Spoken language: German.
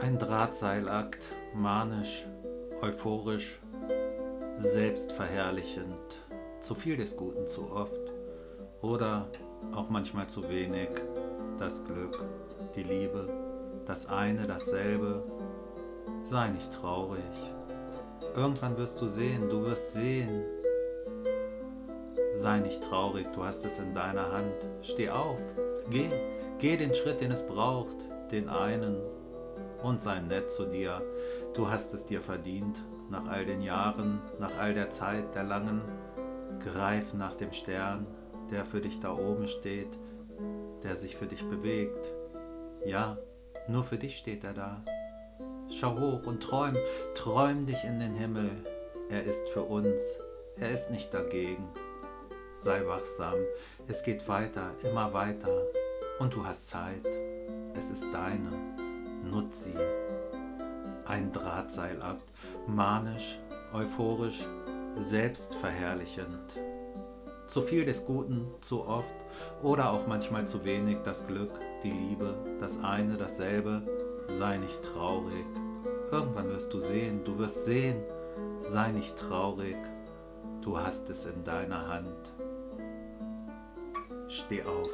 Ein Drahtseilakt, manisch, euphorisch, selbstverherrlichend, zu viel des Guten zu oft oder auch manchmal zu wenig, das Glück, die Liebe, das eine, dasselbe. Sei nicht traurig. Irgendwann wirst du sehen, du wirst sehen. Sei nicht traurig, du hast es in deiner Hand. Steh auf, geh, geh den Schritt, den es braucht, den einen und sei nett zu dir. Du hast es dir verdient, nach all den Jahren, nach all der Zeit der langen. Greif nach dem Stern, der für dich da oben steht, der sich für dich bewegt. Ja, nur für dich steht er da. Schau hoch und träum, träum dich in den Himmel. Er ist für uns, er ist nicht dagegen. Sei wachsam, es geht weiter, immer weiter. Und du hast Zeit, es ist deine nutz sie. Ein Drahtseilakt, manisch, euphorisch, selbstverherrlichend. Zu viel des Guten, zu oft oder auch manchmal zu wenig das Glück, die Liebe, das eine, dasselbe. Sei nicht traurig. Irgendwann wirst du sehen, du wirst sehen. Sei nicht traurig. Du hast es in deiner Hand. Steh auf.